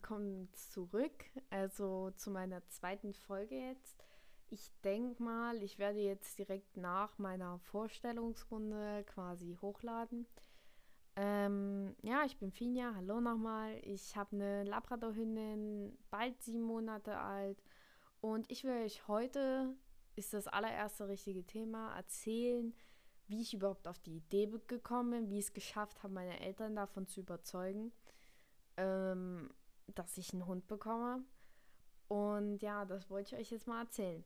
willkommen zurück, also zu meiner zweiten Folge jetzt. Ich denke mal, ich werde jetzt direkt nach meiner Vorstellungsrunde quasi hochladen. Ähm, ja, ich bin Finja, hallo nochmal. Ich habe eine Labradorhündin, bald sieben Monate alt. Und ich will euch heute, ist das allererste richtige Thema, erzählen, wie ich überhaupt auf die Idee gekommen bin, wie ich es geschafft habe, meine Eltern davon zu überzeugen ähm, dass ich einen Hund bekomme. Und ja, das wollte ich euch jetzt mal erzählen.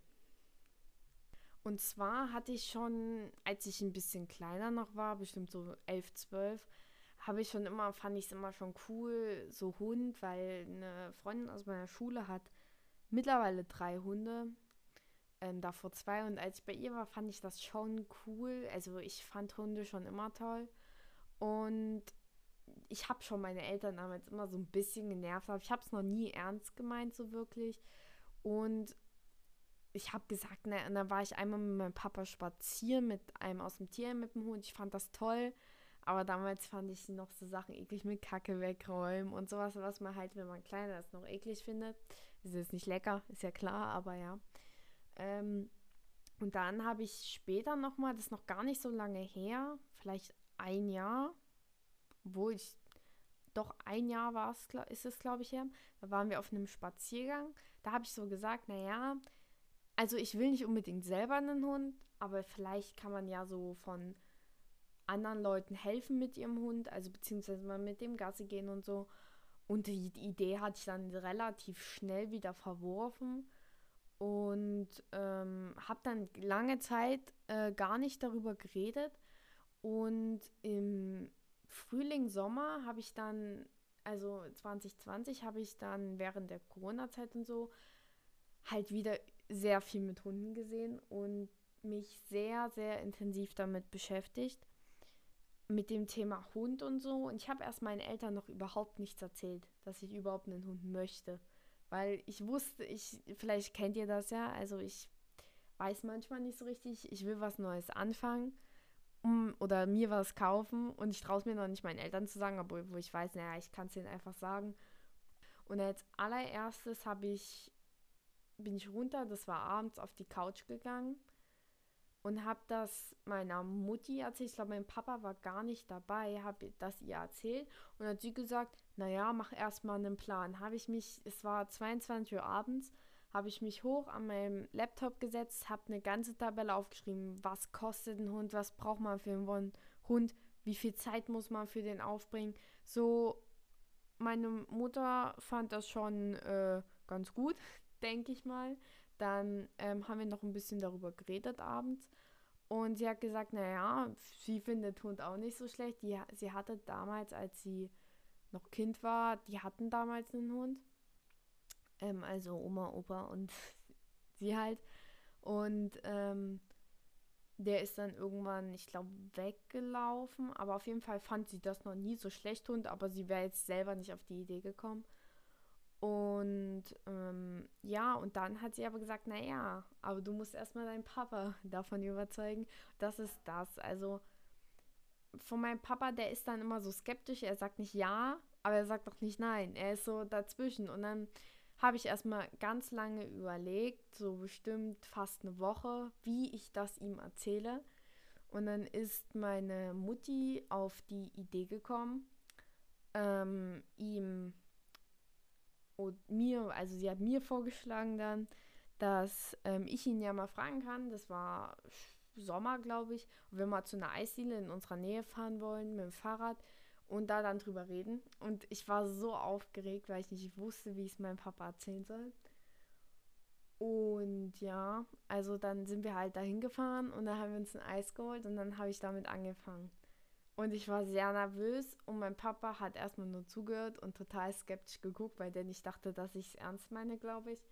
Und zwar hatte ich schon, als ich ein bisschen kleiner noch war, bestimmt so 11, 12, habe ich schon immer, fand ich es immer schon cool, so Hund, weil eine Freundin aus meiner Schule hat mittlerweile drei Hunde, ähm, davor zwei. Und als ich bei ihr war, fand ich das schon cool. Also ich fand Hunde schon immer toll. Und ich habe schon meine Eltern damals immer so ein bisschen genervt, aber ich habe es noch nie ernst gemeint, so wirklich. Und ich habe gesagt, na, und dann war ich einmal mit meinem Papa spazieren mit einem aus dem Tier mit dem Hund. Ich fand das toll. Aber damals fand ich noch so Sachen eklig mit Kacke wegräumen und sowas, was man halt, wenn man kleiner ist, noch eklig findet. Ist jetzt nicht lecker, ist ja klar, aber ja. Ähm, und dann habe ich später nochmal, das ist noch gar nicht so lange her, vielleicht ein Jahr, wo ich doch ein Jahr war es, ist es, glaube ich, her. Da waren wir auf einem Spaziergang. Da habe ich so gesagt, naja, also ich will nicht unbedingt selber einen Hund, aber vielleicht kann man ja so von anderen Leuten helfen mit ihrem Hund, also beziehungsweise mal mit dem Gasse gehen und so. Und die, Idee hatte ich dann relativ schnell wieder verworfen und ähm, habe dann lange Zeit äh, gar nicht darüber geredet. Und im Frühling, Sommer habe ich dann, also 2020 habe ich dann während der Corona-Zeit und so halt wieder sehr viel mit Hunden gesehen und mich sehr, sehr intensiv damit beschäftigt. Mit dem Thema Hund und so. Und ich habe erst meinen Eltern noch überhaupt nichts erzählt, dass ich überhaupt einen Hund möchte. Weil ich wusste, ich, vielleicht kennt ihr das ja, also ich weiß manchmal nicht so richtig, ich will was Neues anfangen um, oder mir was kaufen und ich traue es mir noch nicht meinen Eltern zu sagen, obwohl wo ich weiß, naja, ich kann es ihnen einfach sagen. Und als allererstes habe ich, bin ich runter, das war abends auf die Couch gegangen und habe das meiner Mutti erzählt. Ich glaube, mein Papa war gar nicht dabei, habe das ihr erzählt und hat sie gesagt, naja, mach erstmal einen Plan. Habe ich mich, es war 22 Uhr abends, habe ich mich hoch an meinem Laptop gesetzt, habe eine ganze Tabelle aufgeschrieben, was kostet ein Hund, was braucht man für einen Hund, wie viel Zeit muss man für den aufbringen. So, meine Mutter fand das schon äh, ganz gut, denke ich mal. Dann ähm, haben wir noch ein bisschen darüber geredet abends. Und sie hat gesagt, naja, sie findet Hund auch nicht so schlecht. Die, sie hatte damals, als sie noch Kind war, die hatten damals einen Hund. Ähm, also Oma, Opa und sie halt. Und ähm, der ist dann irgendwann, ich glaube, weggelaufen. Aber auf jeden Fall fand sie das noch nie so schlecht und aber sie wäre jetzt selber nicht auf die Idee gekommen. Und ähm, ja, und dann hat sie aber gesagt, naja, aber du musst erstmal deinen Papa davon überzeugen. Das ist das. Also von meinem Papa, der ist dann immer so skeptisch. Er sagt nicht ja, aber er sagt auch nicht nein. Er ist so dazwischen. Und dann habe ich erstmal ganz lange überlegt, so bestimmt fast eine Woche, wie ich das ihm erzähle. Und dann ist meine Mutti auf die Idee gekommen, ähm, ihm und mir, also sie hat mir vorgeschlagen dann, dass ähm, ich ihn ja mal fragen kann. Das war Sommer, glaube ich, und wir mal zu einer Eisdiele in unserer Nähe fahren wollen mit dem Fahrrad und da dann drüber reden. Und ich war so aufgeregt, weil ich nicht wusste, wie ich es meinem Papa erzählen soll. Und ja, also dann sind wir halt dahin gefahren und dann haben wir uns ein Eis geholt und dann habe ich damit angefangen. Und ich war sehr nervös und mein Papa hat erstmal nur zugehört und total skeptisch geguckt, weil der nicht dachte, dass ich es ernst meine, glaube ich.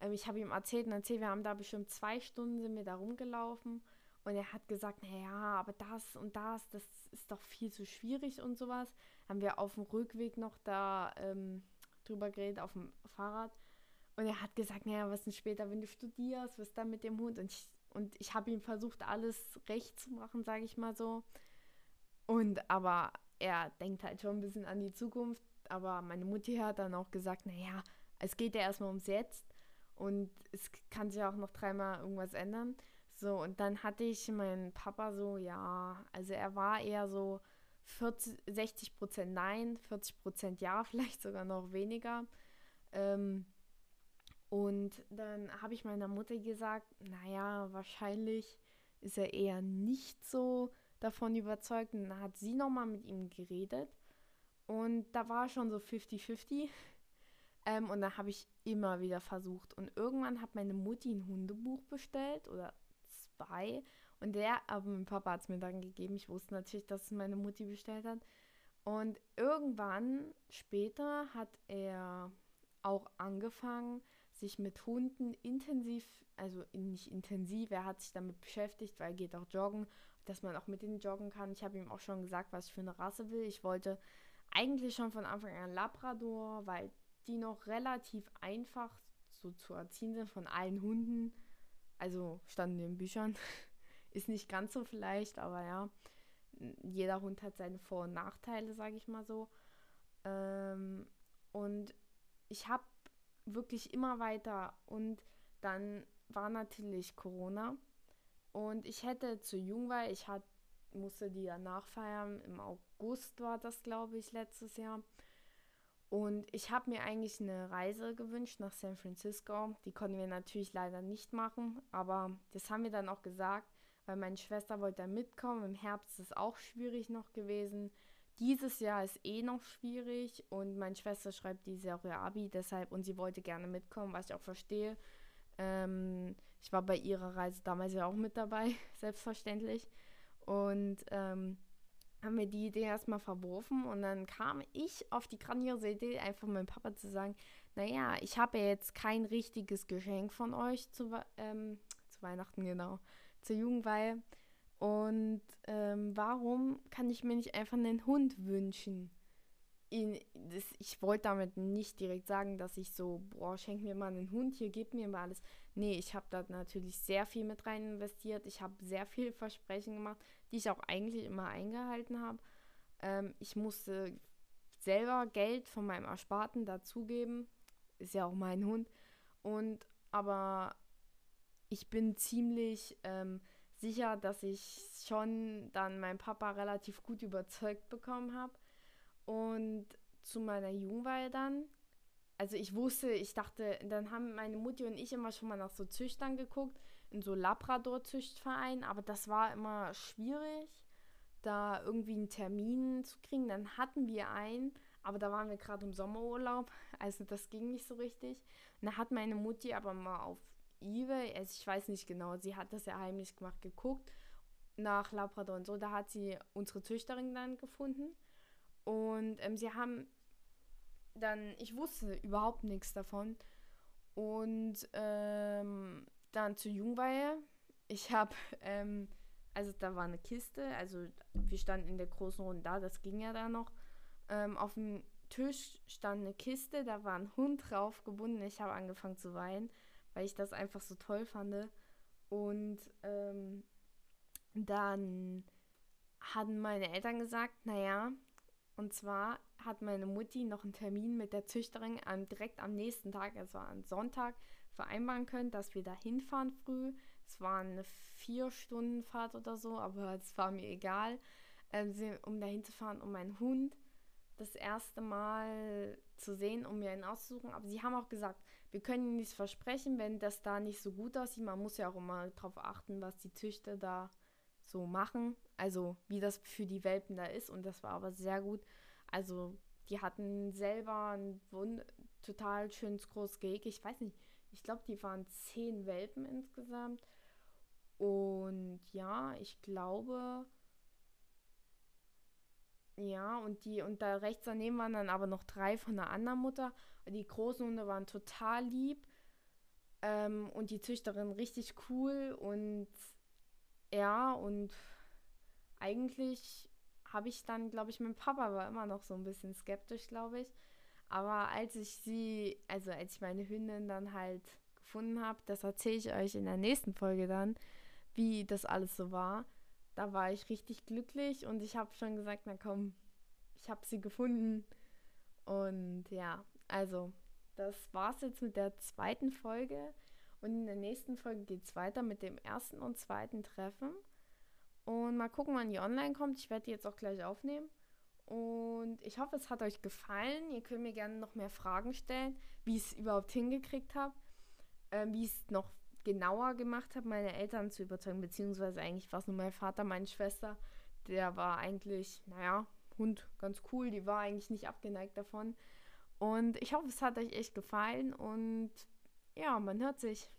Ähm, ich habe ihm erzählt und erzählt, wir haben da bestimmt zwei Stunden sind wir da rumgelaufen und er hat gesagt, naja, aber das und das, das ist doch viel zu schwierig und sowas. Haben wir auf dem Rückweg noch da ähm, drüber geredet, auf dem Fahrrad. Und er hat gesagt, naja, was denn später, wenn du studierst, was dann mit dem Hund? Und ich, und ich habe ihm versucht, alles recht zu machen, sage ich mal so. Und aber er denkt halt schon ein bisschen an die Zukunft. aber meine Mutti hat dann auch gesagt, naja, es geht ja erstmal ums Jetzt und es kann sich auch noch dreimal irgendwas ändern. So, und dann hatte ich meinen Papa so, ja, also er war eher so 40, 60 Prozent Nein, 40 Prozent Ja, vielleicht sogar noch weniger. Ähm, und dann habe ich meiner Mutter gesagt, naja, wahrscheinlich ist er eher nicht so davon überzeugt. Und dann hat sie nochmal mit ihm geredet. Und da war schon so 50-50. Ähm, und dann habe ich immer wieder versucht. Und irgendwann hat meine Mutti ein Hundebuch bestellt oder zwei. Und der, aber mein Papa hat es mir dann gegeben. Ich wusste natürlich, dass es meine Mutti bestellt hat. Und irgendwann später hat er auch angefangen, sich mit Hunden intensiv, also nicht intensiv, er hat sich damit beschäftigt, weil er geht auch joggen, dass man auch mit denen joggen kann. Ich habe ihm auch schon gesagt, was ich für eine Rasse will. Ich wollte eigentlich schon von Anfang an Labrador, weil die noch relativ einfach so zu erziehen sind von allen Hunden. Also standen in den Büchern. Ist nicht ganz so vielleicht, aber ja. Jeder Hund hat seine Vor- und Nachteile, sage ich mal so. Ähm, und ich habe wirklich immer weiter und dann war natürlich Corona und ich hätte zu jung, weil ich hat, musste die ja nachfeiern. Im August war das, glaube ich, letztes Jahr. Und ich habe mir eigentlich eine Reise gewünscht nach San Francisco. Die konnten wir natürlich leider nicht machen, aber das haben wir dann auch gesagt, weil meine Schwester wollte da mitkommen. Im Herbst ist es auch schwierig noch gewesen. Dieses Jahr ist eh noch schwierig und meine Schwester schreibt dieses Jahr ihr Abi, deshalb und sie wollte gerne mitkommen, was ich auch verstehe. Ähm, ich war bei ihrer Reise damals ja auch mit dabei, selbstverständlich. Und ähm, haben wir die Idee erstmal verworfen und dann kam ich auf die grandiose Idee, einfach meinem Papa zu sagen, naja, ich habe ja jetzt kein richtiges Geschenk von euch zu, ähm, zu Weihnachten, genau, zur Jugendweihe. Und ähm, warum kann ich mir nicht einfach einen Hund wünschen? In, das, ich wollte damit nicht direkt sagen, dass ich so, boah, schenk mir mal einen Hund, hier gib mir mal alles. Nee, ich habe da natürlich sehr viel mit rein investiert. Ich habe sehr viel Versprechen gemacht, die ich auch eigentlich immer eingehalten habe. Ähm, ich musste selber Geld von meinem Ersparten dazugeben. Ist ja auch mein Hund. Und aber ich bin ziemlich ähm, sicher, dass ich schon dann meinen Papa relativ gut überzeugt bekommen habe. Und zu meiner Jugendweihe dann, also ich wusste, ich dachte, dann haben meine Mutti und ich immer schon mal nach so Züchtern geguckt, in so Labrador-Züchtverein, aber das war immer schwierig, da irgendwie einen Termin zu kriegen. Dann hatten wir einen, aber da waren wir gerade im Sommerurlaub, also das ging nicht so richtig. Und da hat meine Mutti aber mal auf eBay, also ich weiß nicht genau, sie hat das ja heimlich gemacht, geguckt nach Labrador und so. Da hat sie unsere Züchterin dann gefunden. Und ähm, sie haben dann, ich wusste überhaupt nichts davon. Und ähm, dann zur Jungweihe. Ich habe, ähm, also da war eine Kiste, also wir standen in der großen Runde da, das ging ja da noch. Ähm, auf dem Tisch stand eine Kiste, da war ein Hund drauf gebunden. Ich habe angefangen zu weinen weil ich das einfach so toll fand. Und ähm, dann hatten meine Eltern gesagt, naja, und zwar hat meine Mutti noch einen Termin mit der Züchterin am, direkt am nächsten Tag, also am Sonntag, vereinbaren können, dass wir da hinfahren früh. Es war eine vier Stunden Fahrt oder so, aber es war mir egal, äh, um da hinzufahren, um meinen Hund das erste Mal zu sehen, um mir einen auszusuchen. Aber sie haben auch gesagt, wir können Ihnen nichts versprechen, wenn das da nicht so gut aussieht. Man muss ja auch immer darauf achten, was die Züchter da so machen. Also wie das für die Welpen da ist. Und das war aber sehr gut. Also die hatten selber ein Wund total schönes großes Gehege. Ich weiß nicht, ich glaube, die waren zehn Welpen insgesamt. Und ja, ich glaube, ja, und die, und da rechts daneben waren dann aber noch drei von einer anderen Mutter. Die großen Hunde waren total lieb. Ähm, und die Züchterin richtig cool. Und ja, und eigentlich habe ich dann, glaube ich, mein Papa war immer noch so ein bisschen skeptisch, glaube ich. Aber als ich sie, also als ich meine Hündin dann halt gefunden habe, das erzähle ich euch in der nächsten Folge dann, wie das alles so war da war ich richtig glücklich und ich habe schon gesagt, na komm, ich habe sie gefunden Und ja, also das war's jetzt mit der zweiten Folge. Und in der nächsten Folge geht es weiter mit dem ersten und zweiten Treffen. Und mal gucken, wann die online kommt. Ich werde die jetzt auch gleich aufnehmen. Und ich hoffe, es hat euch gefallen. Ihr könnt mir gerne noch mehr Fragen stellen, wie ich es überhaupt hingekriegt habe, äh, wie ich es noch genauer gemacht habe, meine Eltern zu überzeugen, beziehungsweise eigentlich war es nur mein Vater, meine Schwester, der war eigentlich, naja, Hund ganz cool, die war eigentlich nicht abgeneigt davon. Und ich hoffe, es hat euch echt gefallen und ja, man hört sich.